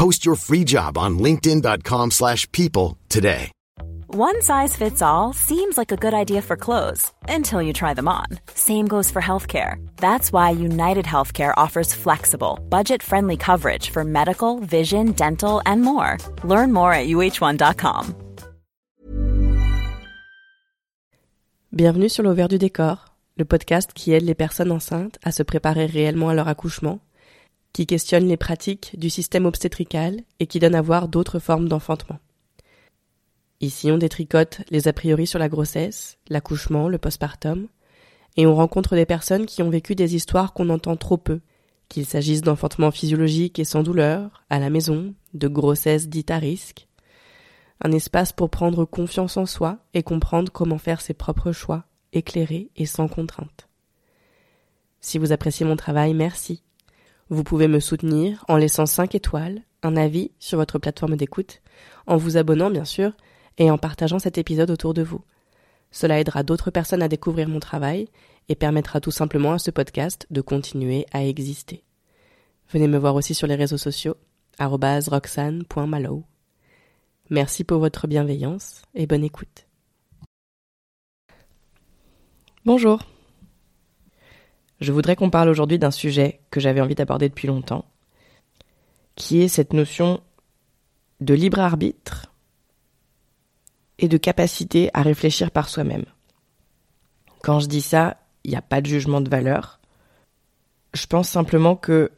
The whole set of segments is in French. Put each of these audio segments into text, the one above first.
Post your free job on linkedin.com/people slash people today. One size fits all seems like a good idea for clothes until you try them on. Same goes for healthcare. That's why United Healthcare offers flexible, budget-friendly coverage for medical, vision, dental, and more. Learn more at uh1.com. Bienvenue sur l'Auvers du décor, le podcast qui aide les personnes enceintes à se préparer réellement à leur accouchement, qui questionne les pratiques du système obstétrical et qui donne à voir d'autres formes d'enfantement. Ici, on détricote les a priori sur la grossesse, l'accouchement, le postpartum, et on rencontre des personnes qui ont vécu des histoires qu'on entend trop peu, qu'il s'agisse d'enfantement physiologique et sans douleur, à la maison, de grossesse dite à risque, un espace pour prendre confiance en soi et comprendre comment faire ses propres choix, éclairés et sans contrainte. Si vous appréciez mon travail, merci. Vous pouvez me soutenir en laissant 5 étoiles, un avis sur votre plateforme d'écoute, en vous abonnant bien sûr, et en partageant cet épisode autour de vous. Cela aidera d'autres personnes à découvrir mon travail et permettra tout simplement à ce podcast de continuer à exister. Venez me voir aussi sur les réseaux sociaux, roxane.malo. Merci pour votre bienveillance et bonne écoute. Bonjour. Je voudrais qu'on parle aujourd'hui d'un sujet que j'avais envie d'aborder depuis longtemps, qui est cette notion de libre arbitre et de capacité à réfléchir par soi-même. Quand je dis ça, il n'y a pas de jugement de valeur. Je pense simplement que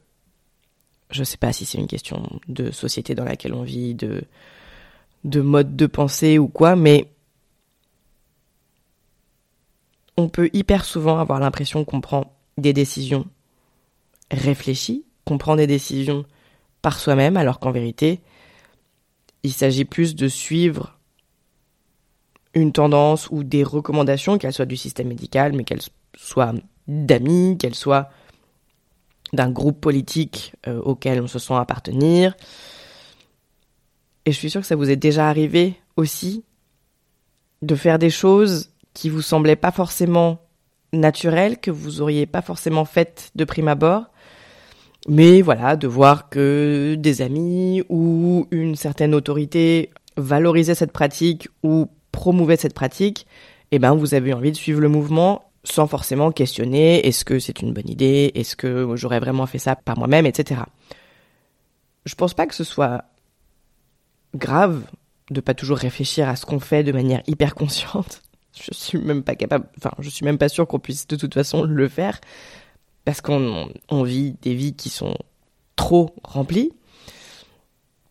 je ne sais pas si c'est une question de société dans laquelle on vit, de de mode de pensée ou quoi, mais on peut hyper souvent avoir l'impression qu'on prend des décisions réfléchies, qu'on prend des décisions par soi-même, alors qu'en vérité, il s'agit plus de suivre une tendance ou des recommandations, qu'elles soient du système médical, mais qu'elles soient d'amis, qu'elles soient d'un groupe politique euh, auquel on se sent appartenir, et je suis sûre que ça vous est déjà arrivé aussi de faire des choses qui vous semblaient pas forcément naturelles, que vous auriez pas forcément faites de prime abord. Mais voilà, de voir que des amis ou une certaine autorité valorisaient cette pratique ou promouvaient cette pratique, eh ben vous avez envie de suivre le mouvement sans forcément questionner est-ce que c'est une bonne idée, est-ce que j'aurais vraiment fait ça par moi-même, etc. Je pense pas que ce soit grave de pas toujours réfléchir à ce qu'on fait de manière hyper consciente. Je suis même pas capable, enfin, je suis même pas sûr qu'on puisse de toute façon le faire parce qu'on vit des vies qui sont trop remplies.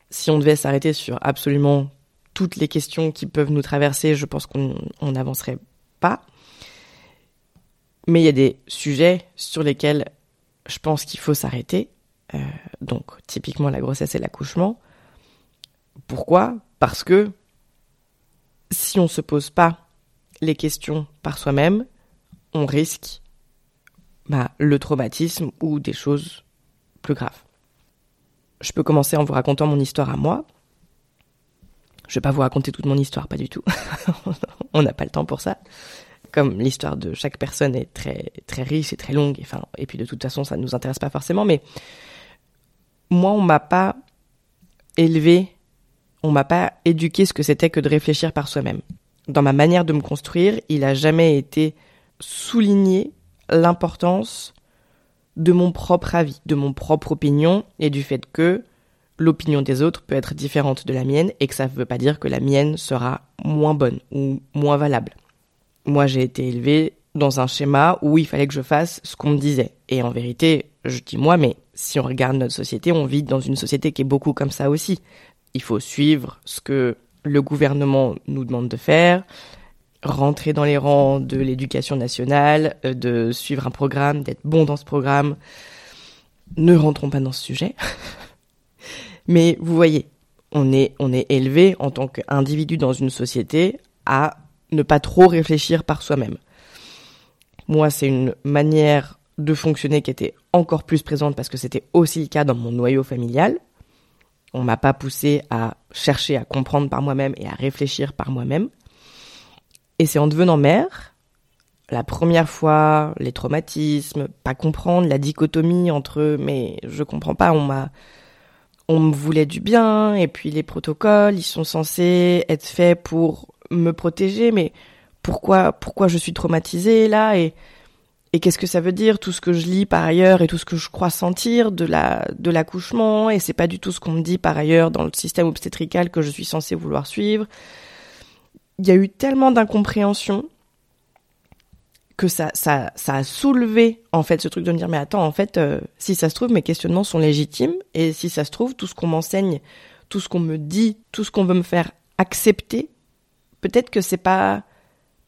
Si on devait s'arrêter sur absolument toutes les questions qui peuvent nous traverser, je pense qu'on n'avancerait pas. Mais il y a des sujets sur lesquels je pense qu'il faut s'arrêter. Euh, donc, typiquement la grossesse et l'accouchement. Pourquoi? Parce que si on ne se pose pas les questions par soi-même, on risque bah, le traumatisme ou des choses plus graves. Je peux commencer en vous racontant mon histoire à moi. Je vais pas vous raconter toute mon histoire, pas du tout. on n'a pas le temps pour ça. Comme l'histoire de chaque personne est très très riche et très longue, et puis de toute façon ça ne nous intéresse pas forcément, mais moi on m'a pas élevé on m'a pas éduqué ce que c'était que de réfléchir par soi-même. Dans ma manière de me construire, il a jamais été souligné l'importance de mon propre avis, de mon propre opinion et du fait que l'opinion des autres peut être différente de la mienne et que ça ne veut pas dire que la mienne sera moins bonne ou moins valable. Moi, j'ai été élevée dans un schéma où il fallait que je fasse ce qu'on me disait. Et en vérité, je dis moi, mais si on regarde notre société, on vit dans une société qui est beaucoup comme ça aussi. Il faut suivre ce que le gouvernement nous demande de faire, rentrer dans les rangs de l'éducation nationale, euh, de suivre un programme, d'être bon dans ce programme. Ne rentrons pas dans ce sujet. Mais vous voyez, on est, on est élevé en tant qu'individu dans une société à ne pas trop réfléchir par soi-même. Moi, c'est une manière de fonctionner qui était encore plus présente parce que c'était aussi le cas dans mon noyau familial. On m'a pas poussé à chercher à comprendre par moi-même et à réfléchir par moi-même. Et c'est en devenant mère, la première fois, les traumatismes, pas comprendre la dichotomie entre mais je comprends pas, on m'a on me voulait du bien et puis les protocoles, ils sont censés être faits pour me protéger mais pourquoi pourquoi je suis traumatisée là et et qu'est-ce que ça veut dire tout ce que je lis par ailleurs et tout ce que je crois sentir de la de l'accouchement et c'est pas du tout ce qu'on me dit par ailleurs dans le système obstétrical que je suis censée vouloir suivre. Il y a eu tellement d'incompréhension que ça, ça, ça a soulevé en fait ce truc de me dire mais attends en fait euh, si ça se trouve mes questionnements sont légitimes et si ça se trouve tout ce qu'on m'enseigne, tout ce qu'on me dit, tout ce qu'on veut me faire accepter, peut-être que c'est pas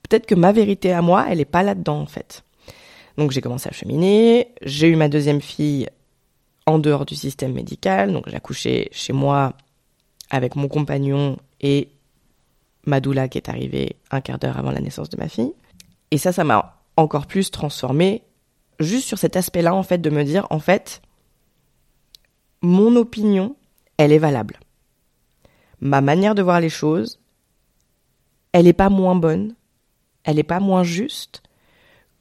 peut-être que ma vérité à moi elle est pas là-dedans en fait. Donc j'ai commencé à cheminer, j'ai eu ma deuxième fille en dehors du système médical, donc j'ai accouché chez moi avec mon compagnon et ma doula qui est arrivée un quart d'heure avant la naissance de ma fille. Et ça, ça m'a encore plus transformé juste sur cet aspect-là, en fait, de me dire, en fait, mon opinion, elle est valable. Ma manière de voir les choses, elle n'est pas moins bonne, elle n'est pas moins juste,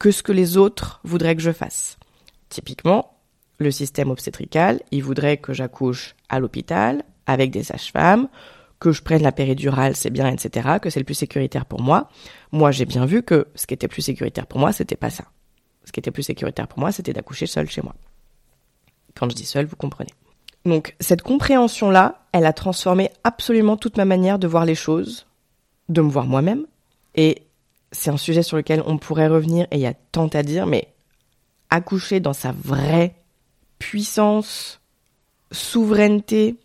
que ce que les autres voudraient que je fasse. Typiquement, le système obstétrical, il voudrait que j'accouche à l'hôpital avec des sages-femmes, que je prenne la péridurale, c'est bien, etc., que c'est le plus sécuritaire pour moi. Moi, j'ai bien vu que ce qui était plus sécuritaire pour moi, c'était pas ça. Ce qui était plus sécuritaire pour moi, c'était d'accoucher seule chez moi. Quand je dis seule, vous comprenez. Donc, cette compréhension-là, elle a transformé absolument toute ma manière de voir les choses, de me voir moi-même, et c'est un sujet sur lequel on pourrait revenir et il y a tant à dire, mais accoucher dans sa vraie puissance, souveraineté,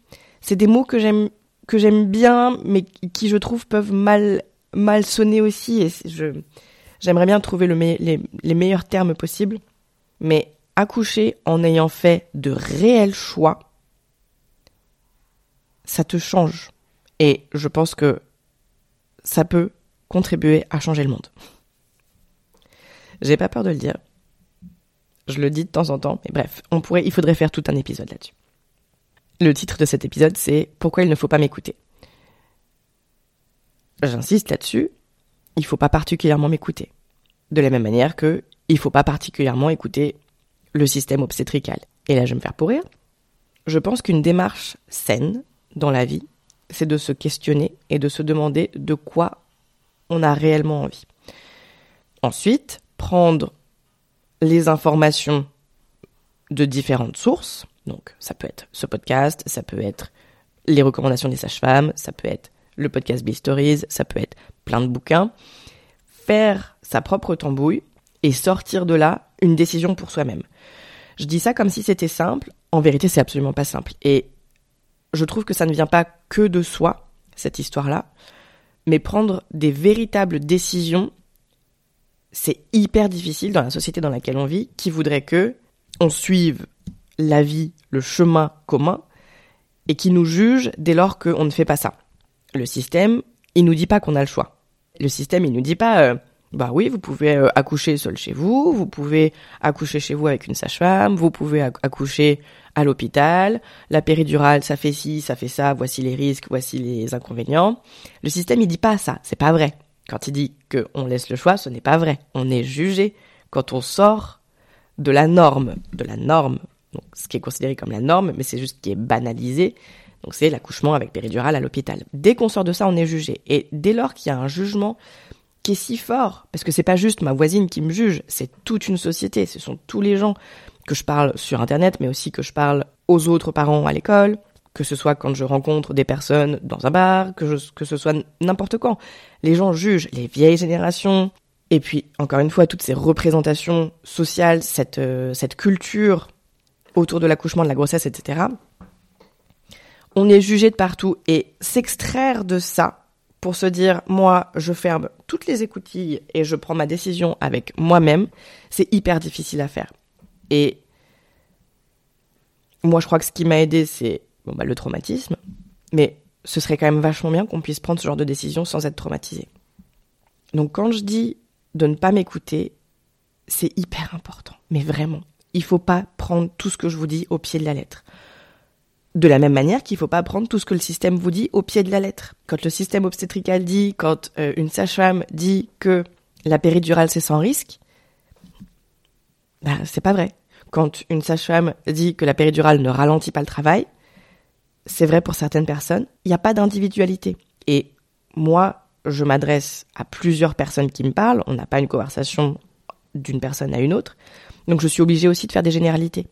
c'est des mots que j'aime que j'aime bien, mais qui je trouve peuvent mal mal sonner aussi. Et je j'aimerais bien trouver le les, les meilleurs termes possibles, mais accoucher en ayant fait de réels choix, ça te change. Et je pense que ça peut contribuer à changer le monde. J'ai pas peur de le dire. Je le dis de temps en temps, mais bref, on pourrait, il faudrait faire tout un épisode là-dessus. Le titre de cet épisode, c'est Pourquoi il ne faut pas m'écouter? J'insiste là-dessus, il faut pas particulièrement m'écouter. De la même manière que il faut pas particulièrement écouter le système obstétrical. Et là, je vais me faire pourrir. Je pense qu'une démarche saine dans la vie, c'est de se questionner et de se demander de quoi on a réellement envie. Ensuite, prendre les informations de différentes sources. Donc, ça peut être ce podcast, ça peut être les recommandations des sages-femmes, ça peut être le podcast Be Stories, ça peut être plein de bouquins. Faire sa propre tambouille et sortir de là une décision pour soi-même. Je dis ça comme si c'était simple. En vérité, c'est absolument pas simple. Et je trouve que ça ne vient pas que de soi, cette histoire-là mais prendre des véritables décisions, c'est hyper difficile dans la société dans laquelle on vit, qui voudrait que on suive la vie, le chemin commun, et qui nous juge dès lors qu'on ne fait pas ça. Le système, il nous dit pas qu'on a le choix. Le système, il nous dit pas, euh, bah oui, vous pouvez euh, accoucher seul chez vous, vous pouvez accoucher chez vous avec une sage-femme, vous pouvez accoucher à l'hôpital, la péridurale, ça fait ci, ça fait ça, voici les risques, voici les inconvénients. Le système, il dit pas ça, c'est pas vrai. Quand il dit qu'on laisse le choix, ce n'est pas vrai. On est jugé quand on sort de la norme, de la norme, donc ce qui est considéré comme la norme, mais c'est juste ce qui est banalisé. Donc c'est l'accouchement avec péridurale à l'hôpital. Dès qu'on sort de ça, on est jugé. Et dès lors qu'il y a un jugement qui est si fort, parce que c'est pas juste ma voisine qui me juge, c'est toute une société, ce sont tous les gens que je parle sur internet, mais aussi que je parle aux autres parents à l'école, que ce soit quand je rencontre des personnes dans un bar, que, que ce soit n'importe quand. Les gens jugent les vieilles générations, et puis encore une fois, toutes ces représentations sociales, cette, euh, cette culture autour de l'accouchement, de la grossesse, etc. On est jugé de partout, et s'extraire de ça pour se dire, moi, je ferme toutes les écoutilles et je prends ma décision avec moi-même, c'est hyper difficile à faire. Et moi, je crois que ce qui m'a aidé, c'est bon, bah, le traumatisme. Mais ce serait quand même vachement bien qu'on puisse prendre ce genre de décision sans être traumatisé. Donc quand je dis de ne pas m'écouter, c'est hyper important. Mais vraiment, il faut pas prendre tout ce que je vous dis au pied de la lettre. De la même manière qu'il faut pas prendre tout ce que le système vous dit au pied de la lettre. Quand le système obstétrical dit, quand euh, une sage-femme dit que la péridurale c'est sans risque, bah, c'est pas vrai quand une sage-femme dit que la péridurale ne ralentit pas le travail, c'est vrai pour certaines personnes, il n'y a pas d'individualité. Et moi, je m'adresse à plusieurs personnes qui me parlent, on n'a pas une conversation d'une personne à une autre, donc je suis obligée aussi de faire des généralités.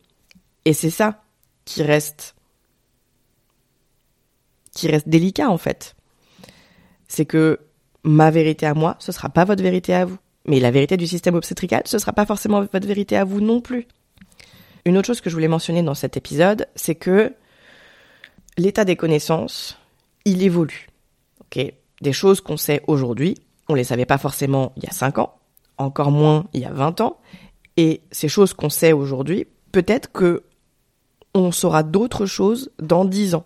Et c'est ça qui reste qui reste délicat en fait. C'est que ma vérité à moi, ce sera pas votre vérité à vous. Mais la vérité du système obstétrical, ce sera pas forcément votre vérité à vous non plus. Une autre chose que je voulais mentionner dans cet épisode, c'est que l'état des connaissances, il évolue. Des choses qu'on sait aujourd'hui, on les savait pas forcément il y a 5 ans, encore moins il y a 20 ans, et ces choses qu'on sait aujourd'hui, peut-être que on saura d'autres choses dans 10 ans.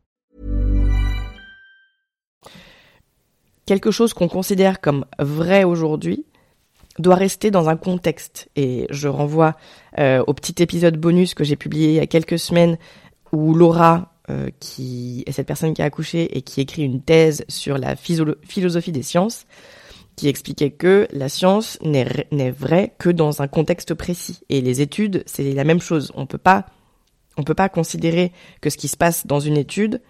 Quelque chose qu'on considère comme vrai aujourd'hui doit rester dans un contexte. Et je renvoie euh, au petit épisode bonus que j'ai publié il y a quelques semaines où Laura, euh, qui est cette personne qui a accouché et qui écrit une thèse sur la philosophie des sciences, qui expliquait que la science n'est vraie que dans un contexte précis. Et les études, c'est la même chose. On on peut pas considérer que ce qui se passe dans une étude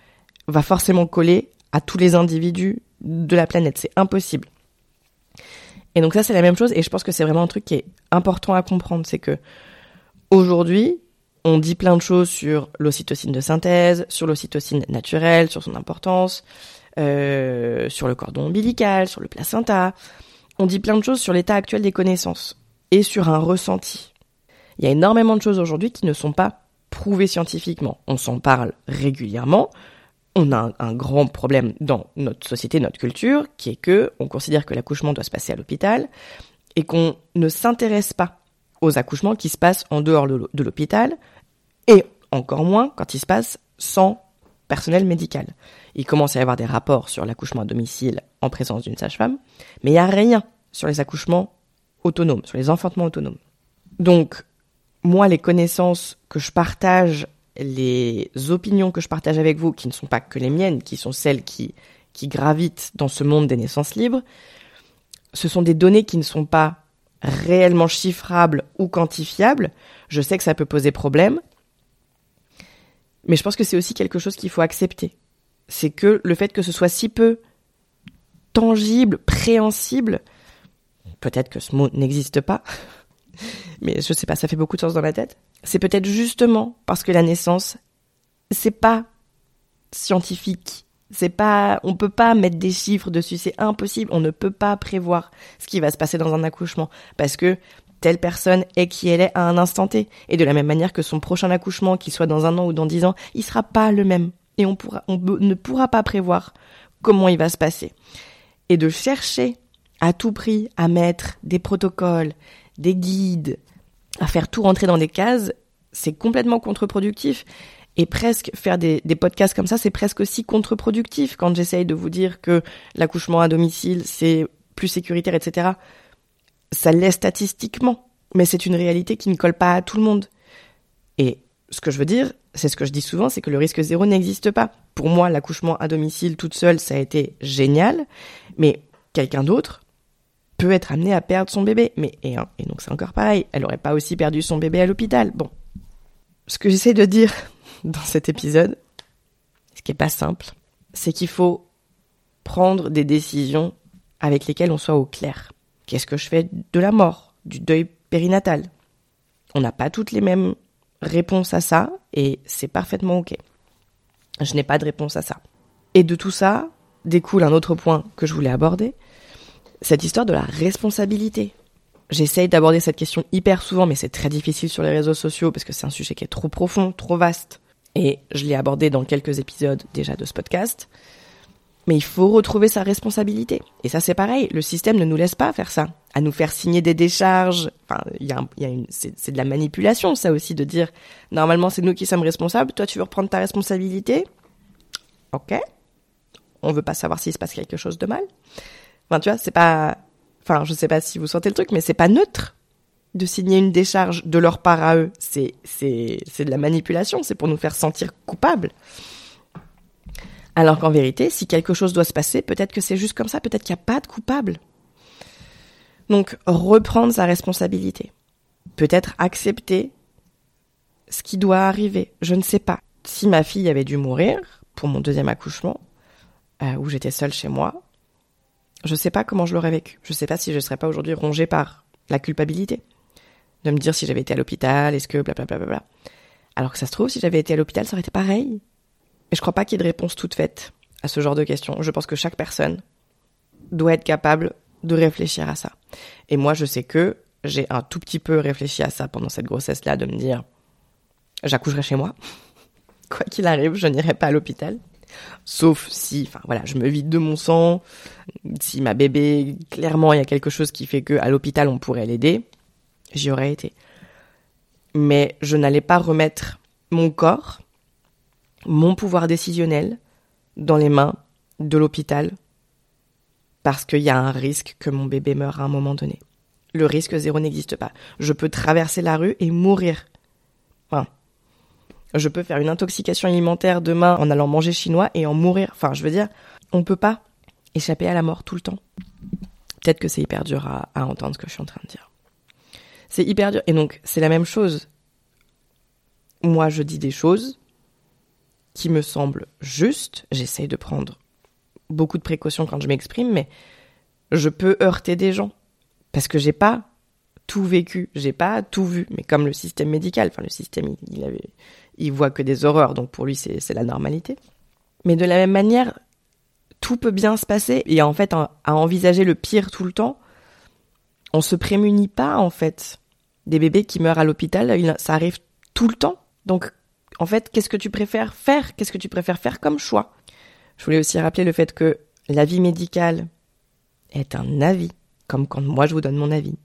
va forcément coller à tous les individus de la planète. C'est impossible. Et donc ça, c'est la même chose. Et je pense que c'est vraiment un truc qui est important à comprendre. C'est que aujourd'hui, on dit plein de choses sur l'ocytocine de synthèse, sur l'ocytocine naturelle, sur son importance, euh, sur le cordon ombilical, sur le placenta. On dit plein de choses sur l'état actuel des connaissances et sur un ressenti. Il y a énormément de choses aujourd'hui qui ne sont pas prouvées scientifiquement. On s'en parle régulièrement, on a un, grand problème dans notre société, notre culture, qui est que on considère que l'accouchement doit se passer à l'hôpital et qu'on ne s'intéresse pas aux accouchements qui se passent en dehors de l'hôpital et encore moins quand ils se passent sans personnel médical. Il commence à y avoir des rapports sur l'accouchement à domicile en présence d'une sage-femme, mais il n'y a rien sur les accouchements autonomes, sur les enfantements autonomes. Donc, moi, les connaissances que je partage les opinions que je partage avec vous, qui ne sont pas que les miennes, qui sont celles qui, qui gravitent dans ce monde des naissances libres, ce sont des données qui ne sont pas réellement chiffrables ou quantifiables. Je sais que ça peut poser problème, mais je pense que c'est aussi quelque chose qu'il faut accepter. C'est que le fait que ce soit si peu tangible, préhensible, peut-être que ce mot n'existe pas, mais je sais pas, ça fait beaucoup de sens dans ma tête. C'est peut-être justement parce que la naissance, c'est pas scientifique. C'est pas, on peut pas mettre des chiffres dessus, c'est impossible. On ne peut pas prévoir ce qui va se passer dans un accouchement parce que telle personne est qui elle est à un instant T. Et de la même manière que son prochain accouchement, qu'il soit dans un an ou dans dix ans, il sera pas le même. Et on ne pourra pas prévoir comment il va se passer. Et de chercher à tout prix à mettre des protocoles, des guides, à faire tout rentrer dans des cases, c'est complètement contre-productif. Et presque faire des, podcasts comme ça, c'est presque aussi contre-productif quand j'essaye de vous dire que l'accouchement à domicile, c'est plus sécuritaire, etc. Ça l'est statistiquement, mais c'est une réalité qui ne colle pas à tout le monde. Et ce que je veux dire, c'est ce que je dis souvent, c'est que le risque zéro n'existe pas. Pour moi, l'accouchement à domicile toute seule, ça a été génial, mais quelqu'un d'autre peut être amené à perdre son bébé. Mais et, et donc c'est encore pareil, elle aurait pas aussi perdu son bébé à l'hôpital. Bon, ce que j'essaie de dire dans cet épisode, ce qui est pas simple, c'est qu'il faut prendre des décisions avec lesquelles on soit au clair. Qu'est-ce que je fais de la mort, du deuil périnatal? On n'a pas toutes les mêmes réponses à ça et c'est parfaitement ok. Je n'ai pas de réponse à ça. Et de tout ça découle un autre point que je voulais aborder, cette histoire de la responsabilité. J'essaye d'aborder cette question hyper souvent, mais c'est très difficile sur les réseaux sociaux parce que c'est un sujet qui est trop profond, trop vaste. Et je l'ai abordé dans quelques épisodes déjà de ce podcast. Mais il faut retrouver sa responsabilité. Et ça, c'est pareil. Le système ne nous laisse pas faire ça. À nous faire signer des décharges. Enfin, y a, y a une, c'est de la manipulation, ça aussi, de dire, normalement, c'est nous qui sommes responsables. Toi, tu veux reprendre ta responsabilité? Ok. On veut pas savoir s'il se passe quelque chose de mal. Enfin, tu vois, c'est pas, enfin, je sais pas si vous sentez le truc, mais c'est pas neutre de signer une décharge de leur part à eux. C'est, c'est, c'est de la manipulation. C'est pour nous faire sentir coupables. Alors qu'en vérité, si quelque chose doit se passer, peut-être que c'est juste comme ça, peut-être qu'il n'y a pas de coupable. Donc, reprendre sa responsabilité. Peut-être accepter ce qui doit arriver. Je ne sais pas. Si ma fille avait dû mourir pour mon deuxième accouchement, euh, où j'étais seule chez moi, je sais pas comment je l'aurais vécu. Je sais pas si je serais pas aujourd'hui rongée par la culpabilité. De me dire si j'avais été à l'hôpital, est-ce que blablabla. Bla bla bla. Alors que ça se trouve, si j'avais été à l'hôpital, ça aurait été pareil. Et je crois pas qu'il y ait de réponse toute faite à ce genre de questions. Je pense que chaque personne doit être capable de réfléchir à ça. Et moi, je sais que j'ai un tout petit peu réfléchi à ça pendant cette grossesse-là, de me dire, j'accoucherai chez moi. Quoi qu'il arrive, je n'irai pas à l'hôpital. Sauf si, enfin voilà, je me vide de mon sang. Si ma bébé, clairement, il y a quelque chose qui fait que à l'hôpital on pourrait l'aider, j'y aurais été. Mais je n'allais pas remettre mon corps mon pouvoir décisionnel dans les mains de l'hôpital parce qu'il y a un risque que mon bébé meure à un moment donné. Le risque zéro n'existe pas. Je peux traverser la rue et mourir. Je peux faire une intoxication alimentaire demain en allant manger chinois et en mourir. Enfin, je veux dire, on peut pas échapper à la mort tout le temps. Peut-être que c'est hyper dur à, entendre ce que je suis en train de dire. C'est hyper dur. Et donc, c'est la même chose. Moi, je dis des choses qui me semble juste. J'essaye de prendre beaucoup de précautions quand je m'exprime, mais je peux heurter des gens parce que j'ai pas tout vécu, j'ai pas tout vu. Mais comme le système médical, enfin le système, il, avait, il voit que des horreurs, donc pour lui c'est la normalité. Mais de la même manière, tout peut bien se passer et en fait à, envisager le pire tout le temps, on se prémunit pas en fait. Des bébés qui meurent à l'hôpital, ça arrive tout le temps. Donc en fait, qu'est-ce que tu préfères faire? Qu'est-ce que tu préfères faire comme choix? Je voulais aussi rappeler le fait que l'avis médical est un avis, comme quand moi je vous donne mon avis,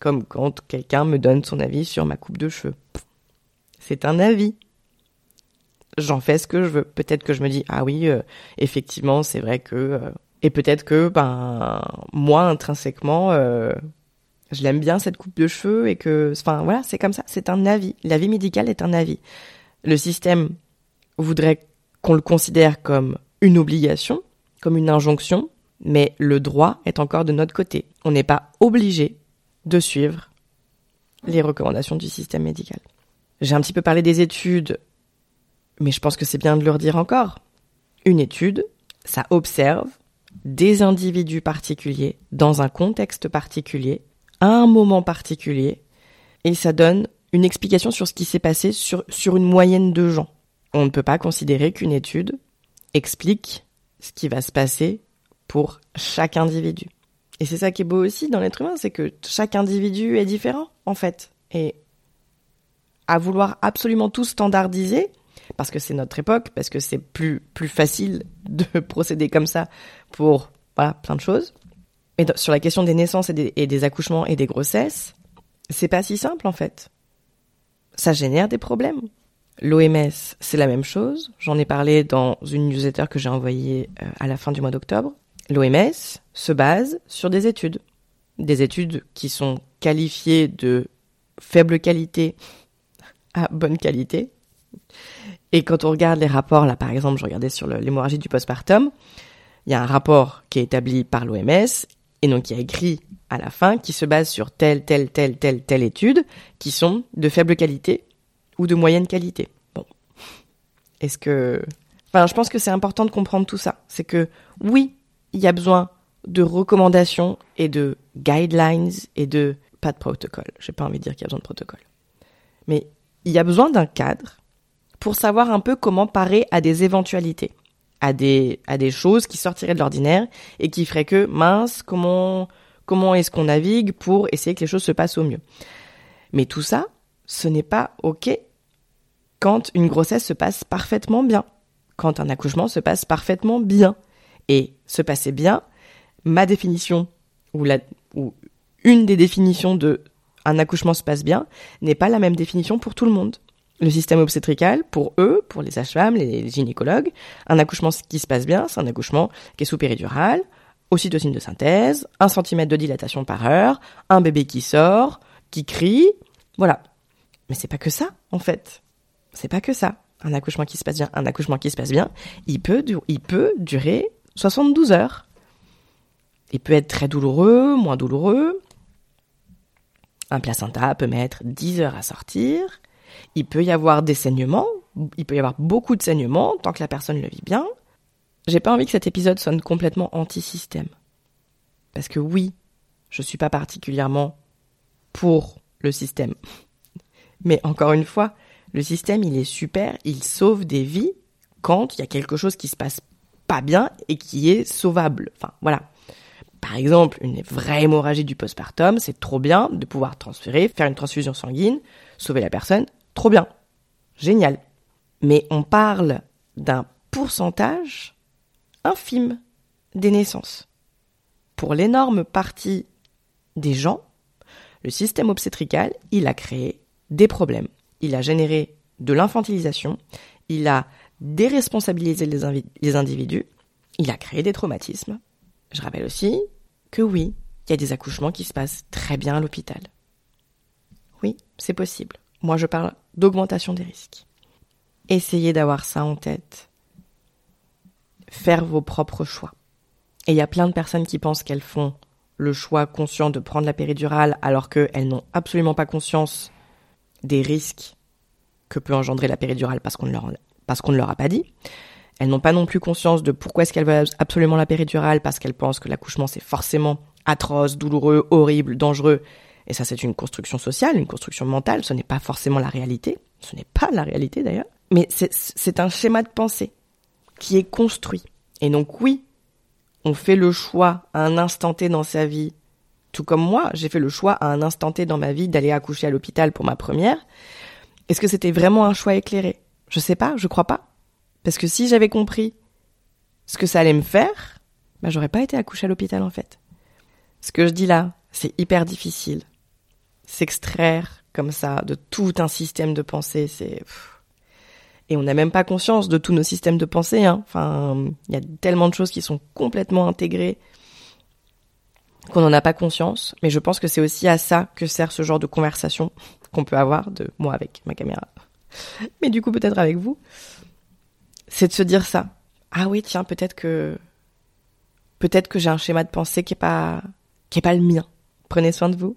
comme quand quelqu'un me donne son avis sur ma coupe de cheveux. C'est un avis. J'en fais ce que je veux. Peut-être que je me dis ah oui, euh, effectivement, c'est vrai que euh, et peut-être que ben moi intrinsèquement euh, je l'aime bien cette coupe de cheveux et que enfin voilà, c'est comme ça, c'est un avis. L'avis médical est un avis le système voudrait qu'on le considère comme une obligation, comme une injonction, mais le droit est encore de notre côté. On n'est pas obligé de suivre les recommandations du système médical. J'ai un petit peu parlé des études, mais je pense que c'est bien de le redire encore. Une étude, ça observe des individus particuliers dans un contexte particulier, à un moment particulier, et ça donne une explication sur ce qui s'est passé sur, sur une moyenne de gens. On ne peut pas considérer qu'une étude explique ce qui va se passer pour chaque individu. Et c'est ça qui est beau aussi dans l'être humain, c'est que chaque individu est différent, en fait. Et à vouloir absolument tout standardiser, parce que c'est notre époque, parce que c'est plus, plus facile de procéder comme ça pour voilà, plein de choses. Mais sur la question des naissances et des, et des accouchements et des grossesses, c'est pas si simple en fait. Ça génère des problèmes. L'OMS, c'est la même chose. J'en ai parlé dans une newsletter que j'ai envoyée euh, à la fin du mois d'octobre. L'OMS se base sur des études. Des études qui sont qualifiées de faible qualité à bonne qualité. Et quand on regarde les rapports, là par exemple, je regardais sur l'hémorragie du postpartum, il y a un rapport qui est établi par l'OMS et donc qui a écrit à la fin qui se base sur telle, telle, telle, telle, telle étude qui sont de faible qualité ou de moyenne qualité. Bon. Est-ce que. Enfin, je pense que c'est important de comprendre tout ça. C'est que oui, il y a besoin de recommandations et de guidelines et de. Pas de protocole. J'ai pas envie de dire qu'il y a besoin de protocole. Mais il y a besoin d'un cadre pour savoir un peu comment parer à des éventualités, à des, à des choses qui sortiraient de l'ordinaire et qui feraient que, mince, comment, comment est-ce qu'on navigue pour essayer que les choses se passent au mieux. Mais tout ça, ce n'est pas OK quand une grossesse se passe parfaitement bien, quand un accouchement se passe parfaitement bien. Et se passer bien, ma définition, ou, la, ou une des définitions de un accouchement se passe bien, n'est pas la même définition pour tout le monde. Le système obstétrical, pour eux, pour les sages-femmes, les gynécologues, un accouchement qui se passe bien, c'est un accouchement qui est sous péridurale, ocytocine de synthèse, un centimètre de dilatation par heure, un bébé qui sort, qui crie, voilà. Mais c'est pas que ça, en fait. C'est pas que ça. Un accouchement qui se passe bien, un accouchement qui se passe bien, il peut, il peut durer 72 heures. Il peut être très douloureux, moins douloureux. Un placenta peut mettre 10 heures à sortir. Il peut y avoir des saignements. Il peut y avoir beaucoup de saignements tant que la personne le vit bien. J'ai pas envie que cet épisode sonne complètement anti-système. Parce que oui, je suis pas particulièrement pour le système. Mais encore une fois, le système, il est super, il sauve des vies quand il y a quelque chose qui se passe pas bien et qui est sauvable. Enfin, voilà. Par exemple, une vraie hémorragie du postpartum, c'est trop bien de pouvoir transférer, faire une transfusion sanguine, sauver la personne, trop bien. Génial. Mais on parle d'un pourcentage infime des naissances. Pour l'énorme partie des gens, le système obstétrical, il a créé des problèmes. Il a généré de l'infantilisation, il a déresponsabilisé les, individus, il a créé des traumatismes. Je rappelle aussi que oui, il y a des accouchements qui se passent très bien à l'hôpital. Oui, c'est possible. Moi, je parle d'augmentation des risques. Essayez d'avoir ça en tête. Faire vos propres choix. Et il y a plein de personnes qui pensent qu'elles font le choix conscient de prendre la péridurale alors qu'elles n'ont absolument pas conscience des risques que peut engendrer la péridurale parce qu'on ne leur, parce qu'on ne leur a pas dit. Elles n'ont pas non plus conscience de pourquoi est-ce qu'elles veulent absolument la péridurale parce qu'elles pensent que l'accouchement c'est forcément atroce, douloureux, horrible, dangereux. Et ça c'est une construction sociale, une construction mentale, ce n'est pas forcément la réalité. Ce n'est pas la réalité d'ailleurs. Mais c'est un schéma de pensée qui est construit. Et donc oui, on fait le choix à un instant T dans sa vie, tout comme moi, j'ai fait le choix à un instant T dans ma vie d'aller accoucher à l'hôpital pour ma première. Est-ce que c'était vraiment un choix éclairé? Je sais pas, je crois pas. Parce que si j'avais compris ce que ça allait me faire, bah j'aurais pas été accouchée à l'hôpital en fait. Ce que je dis là, c'est hyper difficile. S'extraire comme ça de tout un système de pensée, c'est et on n'a même pas conscience de tous nos systèmes de pensée. Hein. Enfin, il y a tellement de choses qui sont complètement intégrées qu'on n'en a pas conscience. Mais je pense que c'est aussi à ça que sert ce genre de conversation qu'on peut avoir de moi avec ma caméra. Mais du coup, peut-être avec vous. C'est de se dire ça. Ah oui, tiens, peut-être que peut-être que j'ai un schéma de pensée qui est pas qui est pas le mien. Prenez soin de vous.